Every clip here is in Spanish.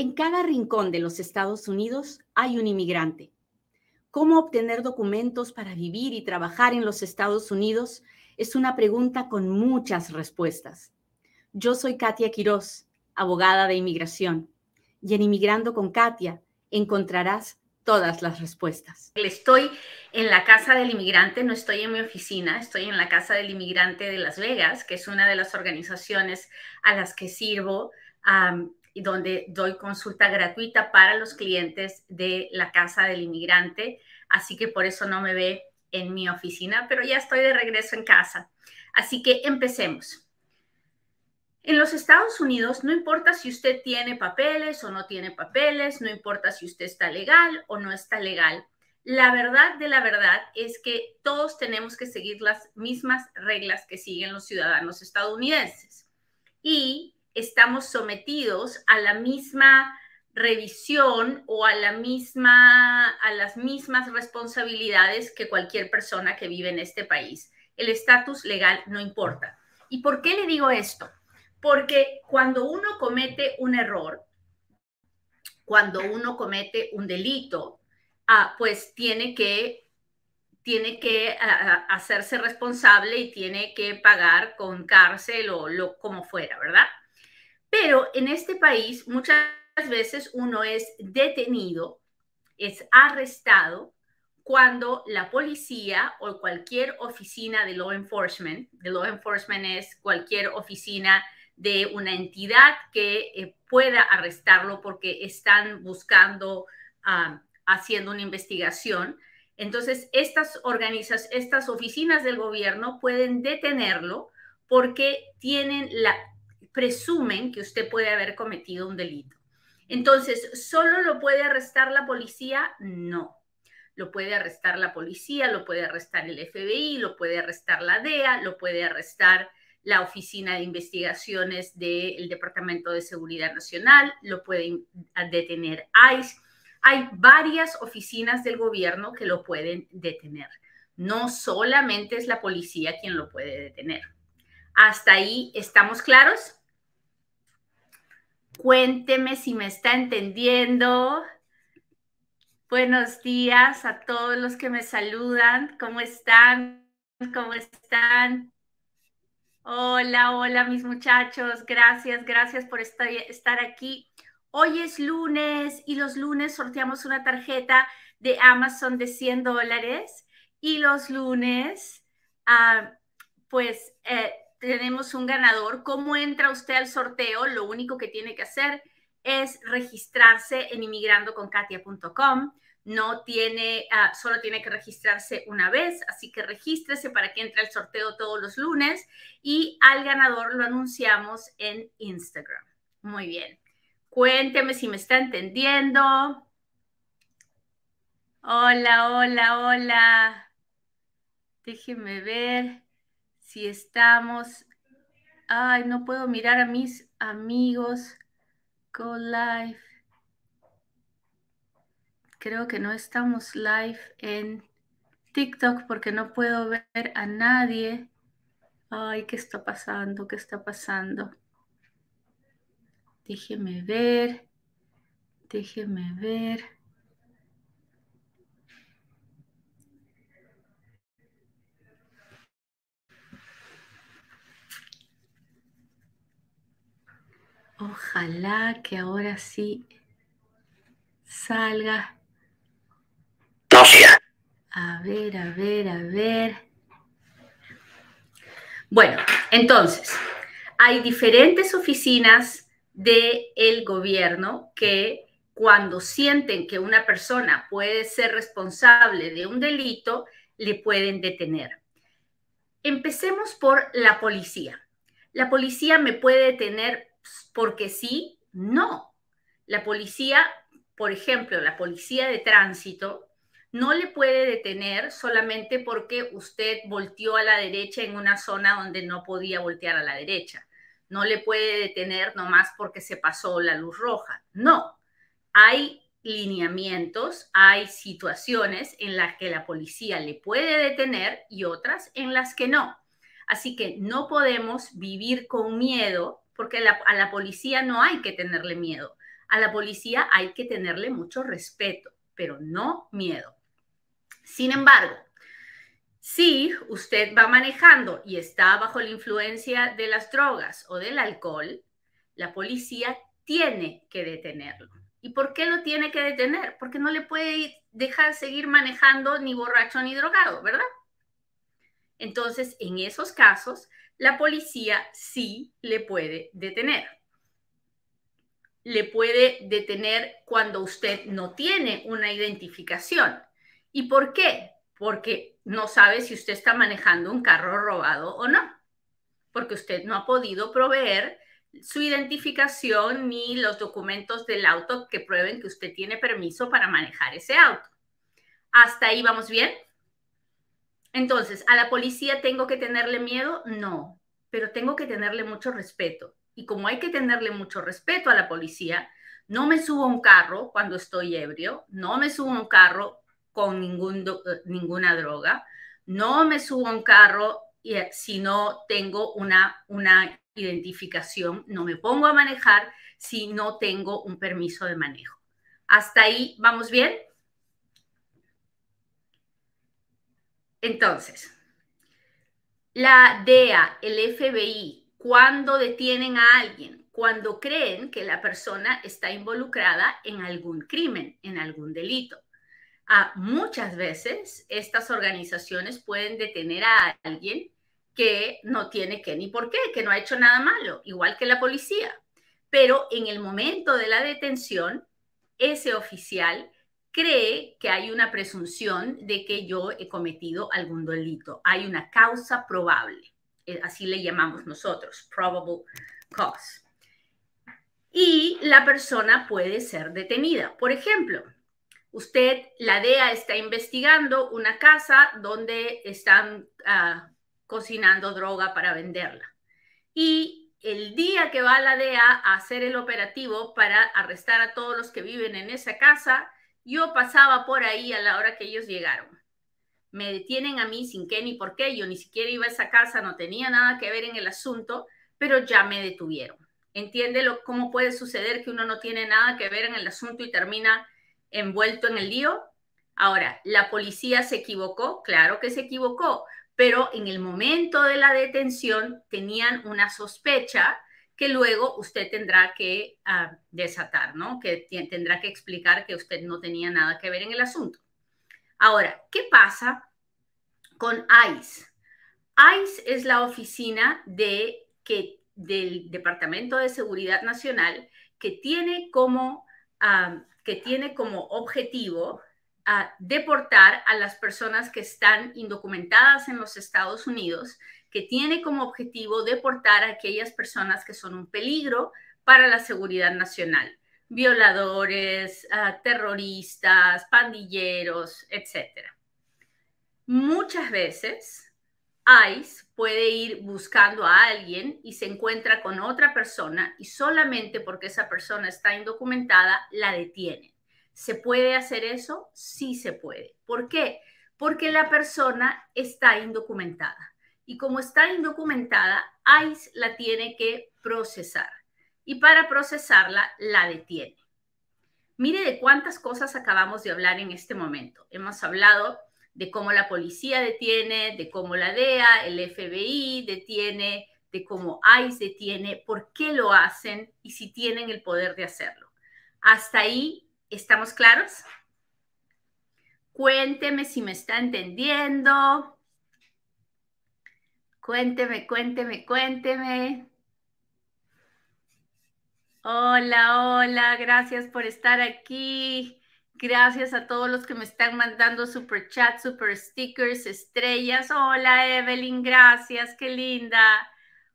En cada rincón de los Estados Unidos hay un inmigrante. ¿Cómo obtener documentos para vivir y trabajar en los Estados Unidos? Es una pregunta con muchas respuestas. Yo soy Katia Quiroz, abogada de inmigración, y en Inmigrando con Katia encontrarás todas las respuestas. Estoy en la Casa del Inmigrante, no estoy en mi oficina, estoy en la Casa del Inmigrante de Las Vegas, que es una de las organizaciones a las que sirvo y donde doy consulta gratuita para los clientes de la Casa del Inmigrante. Así que por eso no me ve en mi oficina, pero ya estoy de regreso en casa. Así que empecemos. En los Estados Unidos, no importa si usted tiene papeles o no tiene papeles, no importa si usted está legal o no está legal, la verdad de la verdad es que todos tenemos que seguir las mismas reglas que siguen los ciudadanos estadounidenses y estamos sometidos a la misma revisión o a la misma a las mismas responsabilidades que cualquier persona que vive en este país. El estatus legal no importa. ¿Y por qué le digo esto? Porque cuando uno comete un error, cuando uno comete un delito, ah, pues tiene que, tiene que ah, ah, hacerse responsable y tiene que pagar con cárcel o lo como fuera, ¿verdad? Pero en este país muchas veces uno es detenido, es arrestado cuando la policía o cualquier oficina de law enforcement, de law enforcement es cualquier oficina de una entidad que eh, pueda arrestarlo porque están buscando, ah, haciendo una investigación. Entonces, estas organizaciones, estas oficinas del gobierno pueden detenerlo porque tienen la, presumen que usted puede haber cometido un delito. Entonces, ¿solo lo puede arrestar la policía? No. Lo puede arrestar la policía, lo puede arrestar el FBI, lo puede arrestar la DEA, lo puede arrestar la Oficina de Investigaciones del Departamento de Seguridad Nacional, lo pueden detener ICE. Hay varias oficinas del gobierno que lo pueden detener. No solamente es la policía quien lo puede detener. ¿Hasta ahí estamos claros? Cuénteme si me está entendiendo. Buenos días a todos los que me saludan. ¿Cómo están? ¿Cómo están? Hola, hola mis muchachos, gracias, gracias por estar aquí. Hoy es lunes y los lunes sorteamos una tarjeta de Amazon de 100 dólares y los lunes, ah, pues eh, tenemos un ganador. ¿Cómo entra usted al sorteo? Lo único que tiene que hacer es registrarse en inmigrandoconkatia.com no tiene, ah, solo tiene que registrarse una vez, así que regístrese para que entre el sorteo todos los lunes y al ganador lo anunciamos en Instagram. Muy bien. Cuénteme si me está entendiendo. Hola, hola, hola. Déjeme ver si estamos. Ay, no puedo mirar a mis amigos. Go live. Creo que no estamos live en TikTok porque no puedo ver a nadie. Ay, ¿qué está pasando? ¿Qué está pasando? Déjeme ver. Déjeme ver. Ojalá que ahora sí salga a ver, a ver, a ver. Bueno, entonces, hay diferentes oficinas del el gobierno que cuando sienten que una persona puede ser responsable de un delito, le pueden detener. Empecemos por la policía. ¿La policía me puede detener porque sí? No. La policía, por ejemplo, la policía de tránsito no le puede detener solamente porque usted volteó a la derecha en una zona donde no podía voltear a la derecha. No le puede detener nomás porque se pasó la luz roja. No, hay lineamientos, hay situaciones en las que la policía le puede detener y otras en las que no. Así que no podemos vivir con miedo porque a la policía no hay que tenerle miedo. A la policía hay que tenerle mucho respeto, pero no miedo. Sin embargo, si usted va manejando y está bajo la influencia de las drogas o del alcohol, la policía tiene que detenerlo. ¿Y por qué lo tiene que detener? Porque no le puede dejar seguir manejando ni borracho ni drogado, ¿verdad? Entonces, en esos casos, la policía sí le puede detener. Le puede detener cuando usted no tiene una identificación. ¿Y por qué? Porque no sabe si usted está manejando un carro robado o no. Porque usted no ha podido proveer su identificación ni los documentos del auto que prueben que usted tiene permiso para manejar ese auto. ¿Hasta ahí vamos bien? Entonces, ¿a la policía tengo que tenerle miedo? No, pero tengo que tenerle mucho respeto. Y como hay que tenerle mucho respeto a la policía, no me subo a un carro cuando estoy ebrio, no me subo a un carro con eh, ninguna droga, no me subo a un carro eh, si no tengo una identificación, no me pongo a manejar si no tengo un permiso de manejo. ¿Hasta ahí vamos bien? Entonces, la DEA, el FBI, cuando detienen a alguien, cuando creen que la persona está involucrada en algún crimen, en algún delito. Muchas veces estas organizaciones pueden detener a alguien que no tiene qué ni por qué, que no ha hecho nada malo, igual que la policía. Pero en el momento de la detención, ese oficial cree que hay una presunción de que yo he cometido algún delito. Hay una causa probable, eh, así le llamamos nosotros, probable cause. Y la persona puede ser detenida. Por ejemplo, usted, la DEA está investigando una casa donde están uh, cocinando droga para venderla. Y el día que va la DEA a hacer el operativo para arrestar a todos los que viven en esa casa, yo pasaba por ahí a la hora que ellos llegaron. Me detienen a mí sin qué ni por qué, yo ni siquiera iba a esa casa, no tenía nada que ver en el asunto, pero ya me detuvieron. ¿Entiende lo, cómo puede suceder que uno no tiene nada que ver en el asunto y termina envuelto en el lío? Ahora, ¿la policía se equivocó? Claro que se equivocó, pero en el momento de la detención tenían una sospecha que luego usted tendrá que ah, desatar, ¿no? Que tendrá que explicar que usted no tenía nada que ver en el asunto. Ahora, ¿qué pasa con ICE? ICE es la oficina de, que, del Departamento de Seguridad Nacional que tiene como, ah, que tiene como objetivo a deportar a las personas que están indocumentadas en los Estados Unidos, que tiene como objetivo deportar a aquellas personas que son un peligro para la seguridad nacional, violadores, ah, terroristas, pandilleros, etc. Muchas veces ICE puede ir buscando a alguien y se encuentra con otra persona y solamente porque esa persona está indocumentada la detiene. ¿Se puede hacer eso? Sí se puede. ¿Por qué? Porque la persona está indocumentada. Y como está indocumentada, ICE la tiene que procesar. Y para procesarla, la detiene. Mire de cuántas cosas acabamos de hablar en este momento. Hemos hablado de cómo la policía detiene, de cómo la DEA, el FBI detiene, de cómo ICE detiene, por qué lo hacen y si tienen el poder de hacerlo. Hasta ahí ¿Estamos claros? Cuénteme si me está entendiendo. Cuénteme, cuénteme, cuénteme. Hola, hola, gracias por estar aquí. Gracias a todos los que me están mandando super chat, super stickers, estrellas. Hola, Evelyn, gracias, qué linda.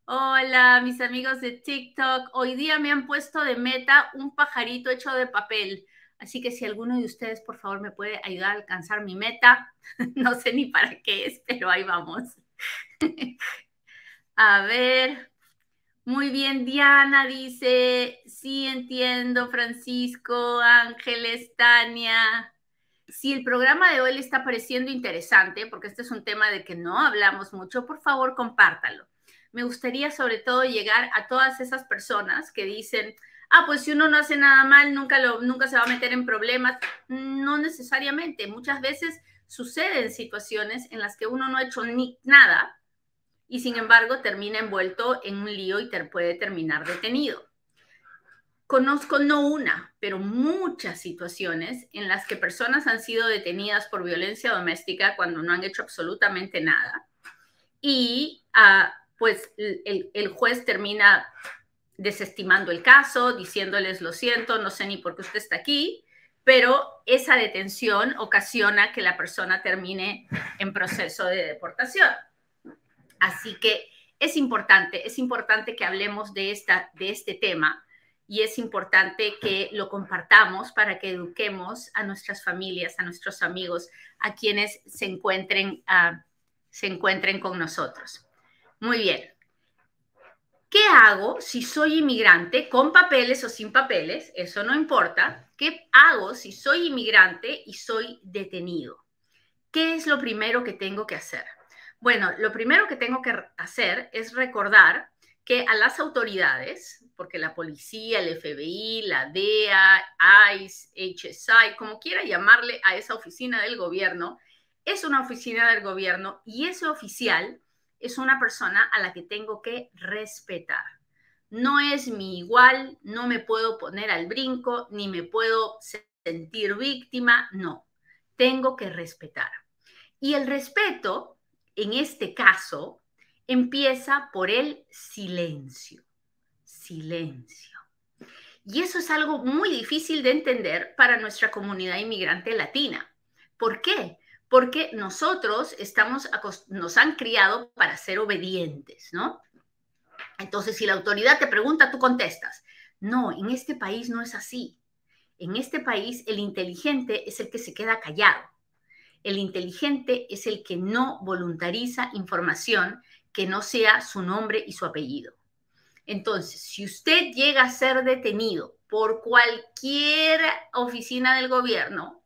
Hola, mis amigos de TikTok. Hoy día me han puesto de meta un pajarito hecho de papel. Así que si alguno de ustedes, por favor, me puede ayudar a alcanzar mi meta, no sé ni para qué es, pero ahí vamos. a ver, muy bien, Diana dice, sí entiendo, Francisco, Ángeles, Tania. Si el programa de hoy le está pareciendo interesante, porque este es un tema de que no hablamos mucho, por favor, compártalo. Me gustaría sobre todo llegar a todas esas personas que dicen, ah, pues si uno no hace nada mal, nunca, lo, nunca se va a meter en problemas. No necesariamente. Muchas veces suceden situaciones en las que uno no ha hecho ni nada y sin embargo termina envuelto en un lío y te puede terminar detenido. Conozco no una, pero muchas situaciones en las que personas han sido detenidas por violencia doméstica cuando no han hecho absolutamente nada. Y uh, pues el, el, juez termina desestimando el caso, diciéndoles lo siento, no sé ni por qué usted está aquí, pero esa detención ocasiona que la persona termine en proceso de deportación. Así que es importante, es importante que hablemos de, esta, de este tema y es importante que lo compartamos para que eduquemos a nuestras familias, a nuestros amigos, a quienes se encuentren, se encuentren con nosotros. Muy bien. ¿Qué hago si soy inmigrante con papeles o sin papeles? Eso no importa. ¿Qué hago si soy inmigrante y soy detenido? ¿Qué es lo primero que tengo que hacer? Bueno, lo primero que tengo que hacer es recordar que a las autoridades, porque la policía, el FBI, la DEA, ICE, HSI, como quiera llamarle a esa oficina del gobierno, es una oficina del gobierno y ese oficial es una persona a la que tengo que respetar. No es mi igual, no me puedo poner al brinco, ni me puedo sentir víctima, no, tengo que respetar. Y el respeto, en este caso, empieza por el silencio. Silencio. Y eso es algo muy difícil de entender para nuestra comunidad inmigrante latina. ¿Por qué? Porque nosotros estamos, nos han criado para ser obedientes, ¿no? Entonces, si la autoridad te pregunta, tú contestas. No, en este país no es así. En este país, el inteligente es el que se queda callado. El inteligente es el que no voluntariza información que no sea su nombre y su apellido. Entonces, si usted llega a ser detenido por cualquier oficina del gobierno,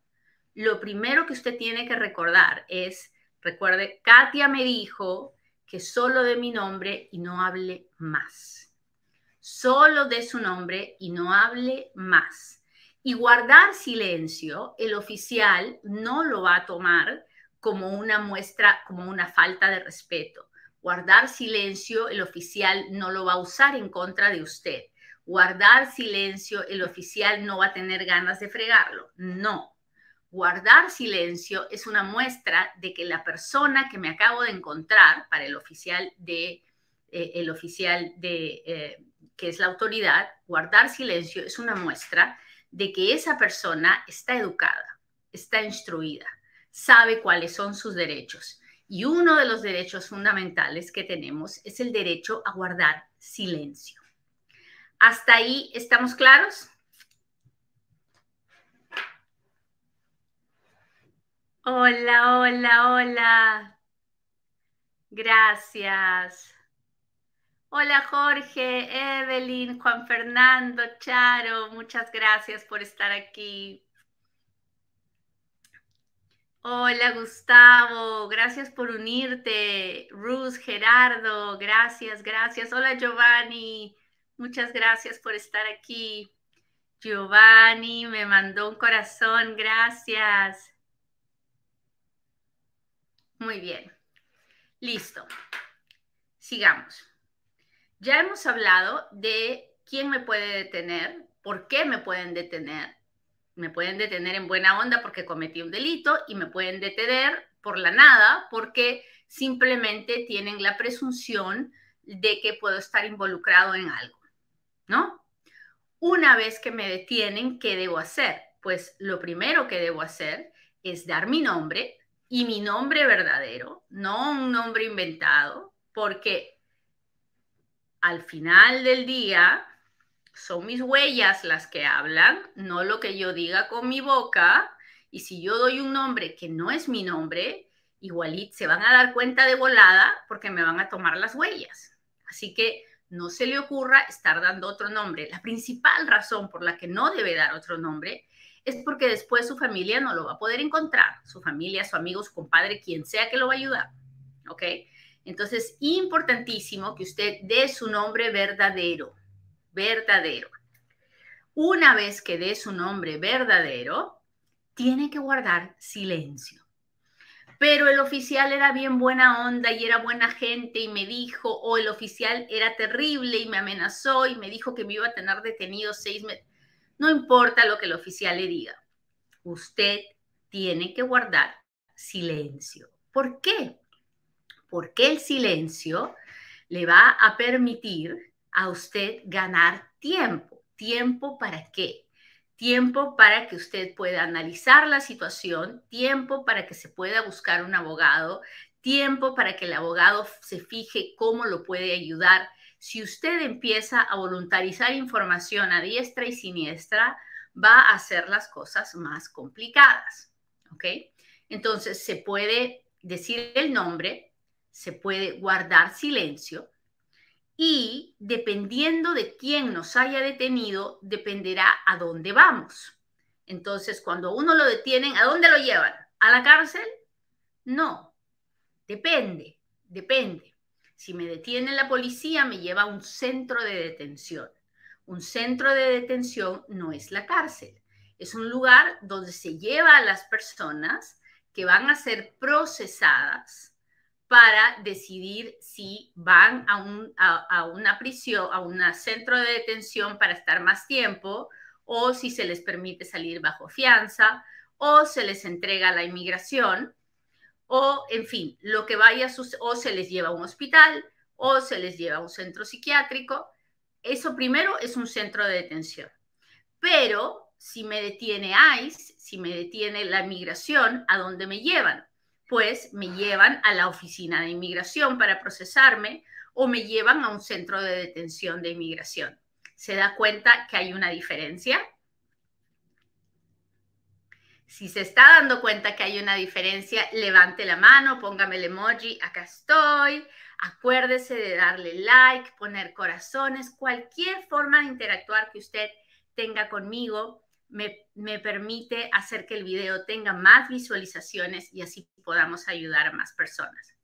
lo primero que usted tiene que recordar es, recuerde, Katia me dijo que solo de mi nombre y no hable más. Solo de su nombre y no hable más. Y guardar silencio, el oficial no lo va a tomar como una muestra, como una falta de respeto Guardar silencio, el oficial no lo va a usar en contra de usted. Guardar silencio, el oficial no va a tener ganas de fregarlo. No. Guardar silencio es una muestra de que la persona que me acabo de encontrar para el oficial de eh, el oficial de eh, que es la autoridad, guardar silencio es una muestra de que esa persona está educada, está instruida, sabe cuáles son sus derechos y uno de los derechos fundamentales que tenemos es el derecho a guardar silencio. ¿Hasta ahí estamos claros? Hola, hola, hola. Gracias. Hola Jorge, Evelyn, Juan Fernando, Charo, muchas gracias por estar aquí. Hola Gustavo, gracias por unirte. Ruth, Gerardo, gracias, gracias. Hola Giovanni, muchas gracias por estar aquí. Giovanni me mandó un corazón, gracias. Muy bien, listo. Sigamos. Ya hemos hablado de quién me puede detener, por qué me pueden detener, me pueden detener en buena onda porque cometí un delito y me pueden detener por la nada porque simplemente tienen la presunción de que puedo estar involucrado en algo, ¿no? Una vez que me detienen, ¿qué debo hacer? Pues lo primero que debo hacer es dar mi nombre y mi nombre verdadero, no un nombre inventado, porque al final del día son mis huellas las que hablan, no lo que yo diga con mi boca. Y si yo doy un nombre que no es mi nombre, igualito se van a dar cuenta de volada porque me van a tomar las huellas. Así que no se le ocurra estar dando otro nombre. La principal razón por la que no debe dar otro nombre es porque después su familia no lo va a poder encontrar. Su familia, su amigo, su compadre, quien sea que lo va a ayudar. ¿Ok? Entonces, importantísimo que usted dé su nombre verdadero verdadero. una vez que dé su nombre verdadero, tiene que guardar silencio. Pero el oficial era bien buena onda y era buena gente y me dijo, o el oficial era terrible y me amenazó y me dijo que me iba a tener detenido seis meses. No importa lo que el oficial le diga, usted tiene que guardar silencio. ¿Por qué? Porque el silencio le va a permitir a usted ganar tiempo. ¿Tiempo para qué? Tiempo para que usted pueda analizar la situación, tiempo para que se pueda buscar un abogado, tiempo para que el abogado se fije cómo lo puede ayudar. Si usted empieza a voluntarizar información a diestra y siniestra, va a hacer las cosas más complicadas. ¿Ok? Entonces se puede decir el nombre, se puede guardar silencio y dependiendo de quién nos haya detenido, dependerá a dónde vamos. Entonces, cuando uno lo detienen, ¿a dónde lo llevan? ¿A la cárcel? No, depende, depende. Si me detiene la policía, me lleva a un centro de detención. Un centro de detención no es la cárcel, es un lugar donde se lleva a las personas que van a ser procesadas para decidir si van a, un, a, una prisión, a un centro de detención para estar más tiempo, o si se les permite salir bajo fianza, o se les entrega la inmigración, o en fin, lo que vaya, o se les lleva a un hospital, o se les lleva a un centro psiquiátrico. Eso primero es un centro de detención. Pero si me detiene ICE, si me detiene la inmigración, ¿a dónde me llevan? pues me llevan a la oficina de inmigración para procesarme o me llevan a un centro de detención de inmigración. ¿Se da cuenta que hay una diferencia? Si se está dando cuenta que hay una diferencia, levante la mano, póngame el emoji, acá estoy. Acuérdese de darle like, poner corazones, cualquier forma de interactuar que usted tenga conmigo me, permite hacer que el video tenga más visualizaciones y así podamos ayudar a más personas.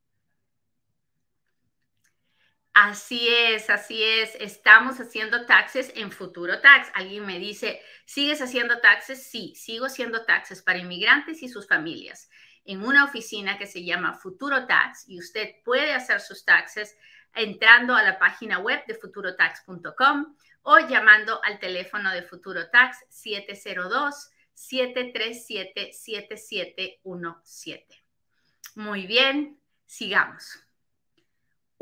Así es, así es. Estamos haciendo taxes en Futuro Tax. Alguien me dice, ¿sigues haciendo taxes? Sí, sigo haciendo taxes para inmigrantes y sus familias en una oficina que se llama Futuro Tax y usted puede hacer sus taxes entrando a la página web de futurotax.com o llamando al teléfono de Futuro Tax 702-737-7717. Muy bien, sigamos.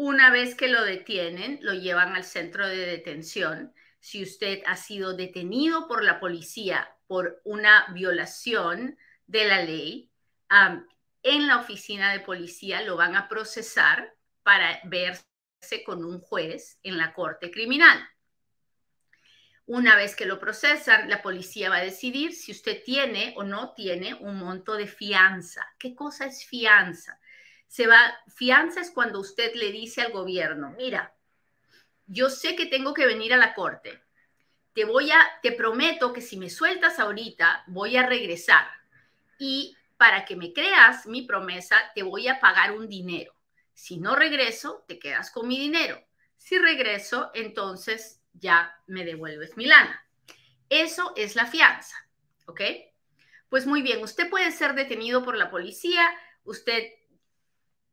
Una vez que lo detienen, lo llevan al centro de detención. Si usted ha sido detenido por la policía por una violación de la ley, en la oficina de policía lo van a procesar para verse con un juez en la corte criminal. Una vez que lo procesan, la policía va a decidir si usted tiene o no tiene un monto de fianza. ¿Qué cosa es fianza? Se va, fianza es cuando usted le dice al gobierno, mira, yo sé que tengo que venir a la corte. Te voy a, te prometo que si me sueltas ahorita, voy a regresar. Y para que me creas mi promesa, te voy a pagar un dinero. Si no regreso, te quedas con mi dinero. Si regreso, entonces ya me devuelves mi lana. Eso es la fianza, ¿ok? Pues muy bien, usted puede ser detenido por la policía, usted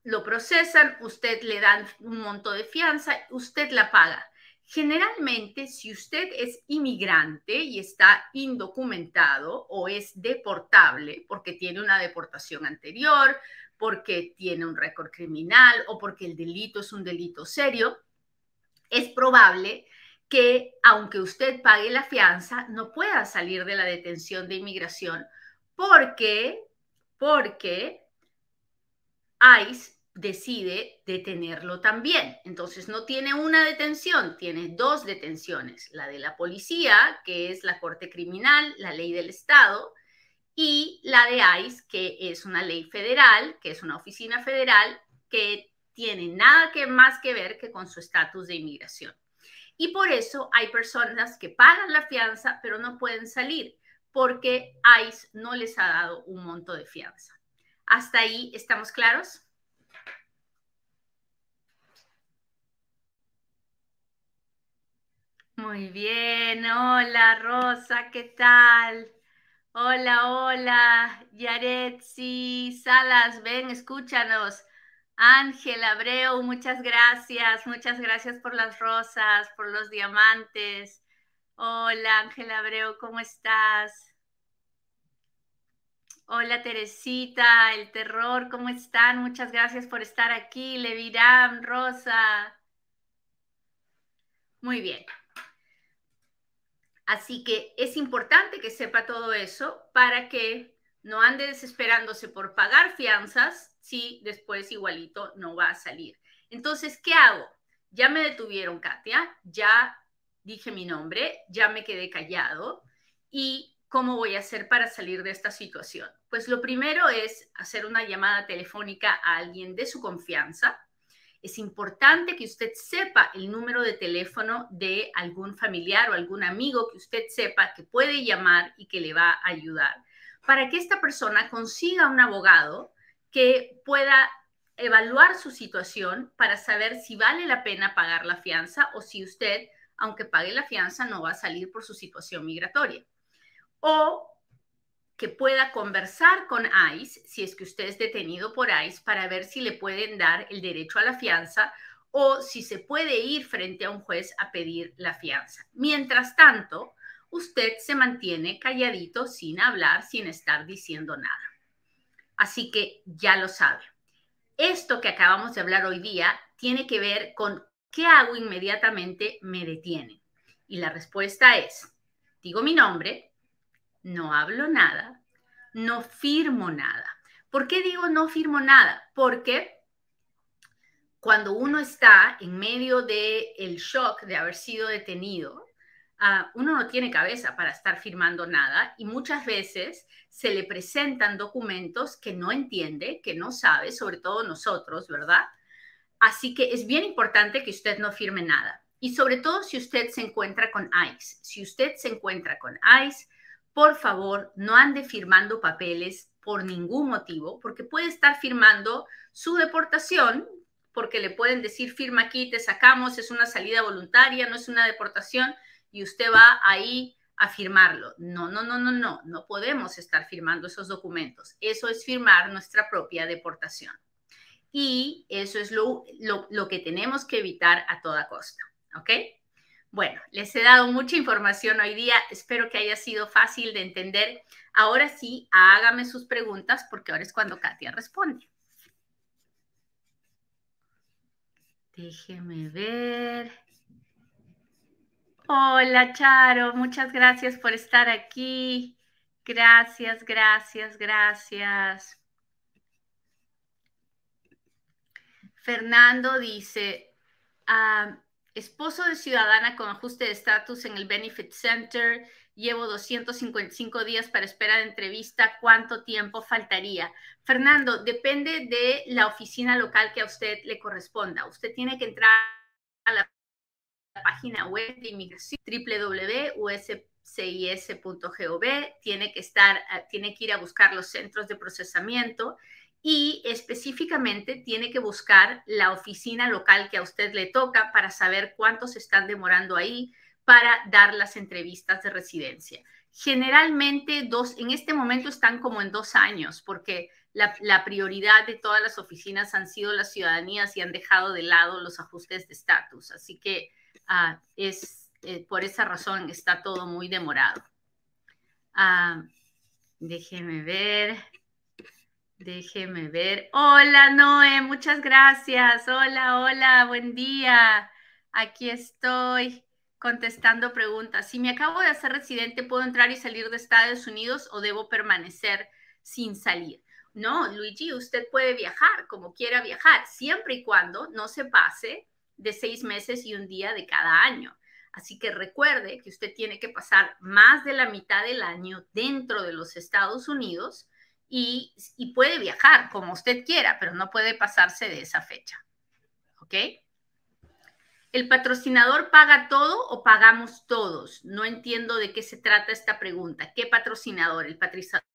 lo procesan, usted le dan un monto de fianza, usted la paga. Generalmente, si usted es inmigrante y está indocumentado o es deportable porque tiene una deportación anterior, porque tiene un récord criminal o porque el delito es un delito serio, es probable que aunque usted pague la fianza, no pueda salir de la detención de inmigración porque, porque ICE decide detenerlo también. Entonces no tiene una detención, tiene dos detenciones, la de la policía, que es la Corte Criminal, la ley del Estado, y la de ICE, que es una ley federal, que es una oficina federal que tiene nada que más que ver que con su estatus de inmigración. Y por eso hay personas que pagan la fianza, pero no pueden salir porque ICE no les ha dado un monto de fianza. ¿Hasta ahí estamos claros? Muy bien, hola Rosa, ¿qué tal? Hola, hola, Yaretsi, Salas, ven, escúchanos. Ángel Abreu, muchas gracias, muchas gracias por las rosas, por los diamantes. Hola, Ángel Abreu, ¿cómo estás? Hola, Teresita, el terror, ¿cómo están? Muchas gracias por estar aquí. Leviram, Rosa. Muy bien. Así que es importante que sepa todo eso para que no ande desesperándose por pagar fianzas si después igualito no va a salir. Entonces, ¿qué hago? Ya me detuvieron, Katia, ya dije mi nombre, ya me quedé callado y ¿cómo voy a hacer para salir de esta situación? Pues lo primero es hacer una llamada telefónica a alguien de su confianza. Es importante que usted sepa el número de teléfono de algún familiar o algún amigo que usted sepa que puede llamar y que le va a ayudar para que esta persona consiga un abogado que pueda evaluar su situación para saber si vale la pena pagar la fianza o si usted, aunque pague la fianza, no va a salir por su situación migratoria. O que pueda conversar con ICE, si es que usted es detenido por ICE, para ver si le pueden dar el derecho a la fianza o si se puede ir frente a un juez a pedir la fianza. Mientras tanto, usted se mantiene calladito, sin hablar, sin estar diciendo nada. Así que ya lo sabe. Esto que acabamos de hablar hoy día tiene que ver con qué hago inmediatamente me detiene. Y la respuesta es, digo mi nombre, no hablo nada, no firmo nada. ¿Por qué digo no firmo nada? Porque cuando uno está en medio del el shock de haber sido detenido, Ah, uno no tiene cabeza para estar firmando nada y muchas veces se le presentan documentos que no entiende, que no sabe, sobre todo nosotros, ¿verdad? Así que es bien importante que usted no firme nada. Y sobre todo si usted se encuentra con ICE. Si usted se encuentra con ICE, por favor, no ande firmando papeles por ningún motivo, porque puede estar firmando su deportación, porque le pueden decir firma aquí, te sacamos, es una salida voluntaria, no es una deportación y usted va ahí a firmarlo. No, no, no, no, no, no podemos estar firmando esos documentos. Eso es firmar nuestra propia deportación. Y eso es lo, lo, que tenemos que evitar a toda costa. ¿Ok? Bueno, les he dado mucha información hoy día. Espero que haya sido fácil de entender. Ahora sí, hágame sus preguntas porque ahora es cuando Katia responde. Déjeme ver. Hola, Charo, muchas gracias por estar aquí. Gracias, gracias, gracias. Fernando dice, ah, esposo de ciudadana con ajuste de estatus en el Benefit Center, llevo 255 días para espera de entrevista, ¿cuánto tiempo faltaría? Fernando, depende de la oficina local que a usted le corresponda. Usted tiene que entrar a la página web de inmigración www.uscis.gov, tiene que estar, ah, tiene que ir a buscar los centros de procesamiento y específicamente tiene que buscar la oficina local que a usted le toca para saber cuántos están demorando ahí para dar las entrevistas de residencia. Generalmente dos, en este momento están como en dos años, porque la, prioridad de todas las oficinas han sido las ciudadanías y han dejado de lado los ajustes de estatus. Así que Ah, es eh, por esa razón está todo muy demorado. Ah, déjeme ver. Déjeme ver. Hola, Noé, muchas gracias. Hola, hola, buen día. Aquí estoy contestando preguntas. Si me acabo de hacer residente, ¿puedo entrar y salir de Estados Unidos o debo permanecer sin salir? No, Luigi, usted puede viajar como quiera viajar, siempre y cuando no se pase de seis meses y un día de cada año. Así que recuerde que usted tiene que pasar más de la mitad del año dentro de los Estados Unidos y, puede viajar como usted quiera, pero no puede pasarse de esa fecha. ¿Ok? ¿El patrocinador paga todo o pagamos todos? No entiendo de qué se trata esta pregunta. ¿Qué patrocinador? El patrocinador.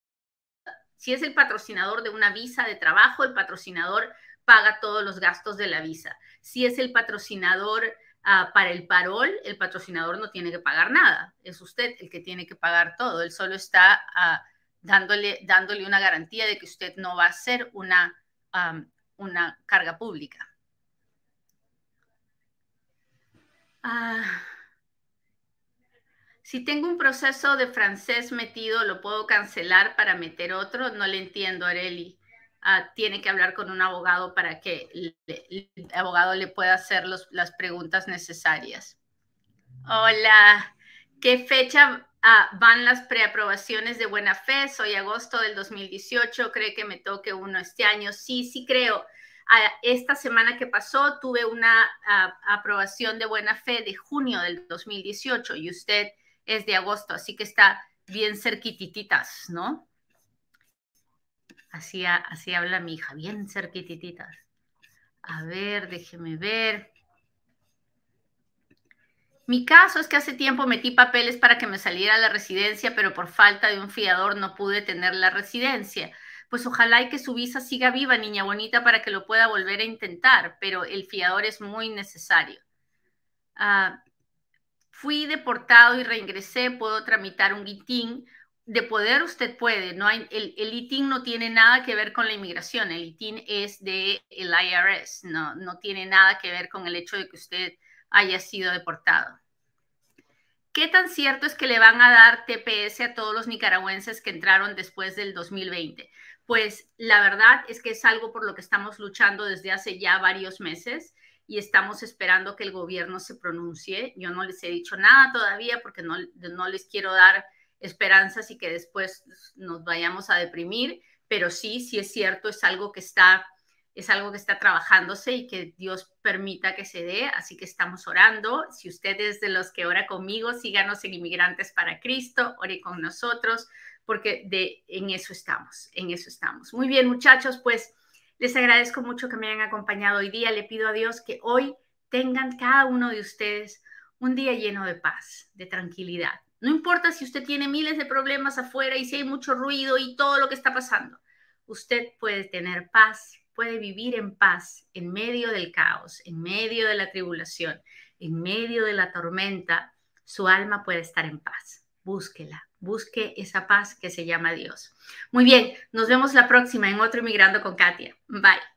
Si es el patrocinador de una visa de trabajo, el patrocinador paga todos los gastos de la visa. Si es el patrocinador ah, para el parol, el patrocinador no tiene que pagar nada. Es usted el que tiene que pagar todo. Él solo está ah, dándole, dándole una garantía de que usted no va a ser una, una carga pública. Ah, si tengo un proceso de francés metido, ¿lo puedo cancelar para meter otro? No le entiendo, Areli. Ah, tiene que hablar con un abogado para que el, abogado le pueda hacer las preguntas necesarias. Hola, ¿qué fecha van las preaprobaciones de buena fe? Soy agosto del 2018, ¿cree que me toque uno este año? Sí, sí creo esta semana que pasó tuve una aprobación de buena fe de junio del 2018 y usted es de agosto, así que está bien cerquitititas, ¿no? Así, así habla mi hija, bien cerquitititas. A ver, déjeme ver. Mi caso es que hace tiempo metí papeles para que me saliera la residencia, pero por falta de un fiador no pude tener la residencia pues ojalá y que su visa siga viva, niña bonita, para que lo pueda volver a intentar, pero el fiador es muy necesario. Ah, fui deportado y reingresé, puedo tramitar un ITIN. De poder usted puede, no hay, el, el ITIN no tiene nada que ver con la inmigración, el ITIN es de el IRS, no, no tiene nada que ver con el hecho de que usted haya sido deportado. ¿Qué tan cierto es que le van a dar TPS a todos los nicaragüenses que entraron después del 2020? pues la verdad es que es algo por lo que estamos luchando desde hace ya varios meses y estamos esperando que el gobierno se pronuncie. Yo no les he dicho nada todavía porque no, no les quiero dar esperanzas y que después nos vayamos a deprimir, pero sí, sí es cierto, es algo que está es algo que está trabajándose y que Dios permita que se dé, así que estamos orando. Si usted es de los que ora conmigo, síganos en Inmigrantes para Cristo, ore con nosotros porque de, en eso estamos, en eso estamos. Muy bien, muchachos, pues les agradezco mucho que me hayan acompañado hoy día. Le pido a Dios que hoy tengan cada uno de ustedes un día lleno de paz, de tranquilidad. No importa si usted tiene miles de problemas afuera y si hay mucho ruido y todo lo que está pasando. Usted puede tener paz, puede vivir en paz en medio del caos, en medio de la tribulación, en medio de la tormenta. Su alma puede estar en paz. Búsquela, busque esa paz que se llama Dios. Muy bien, nos vemos la próxima en otro Inmigrando con Katia. Bye.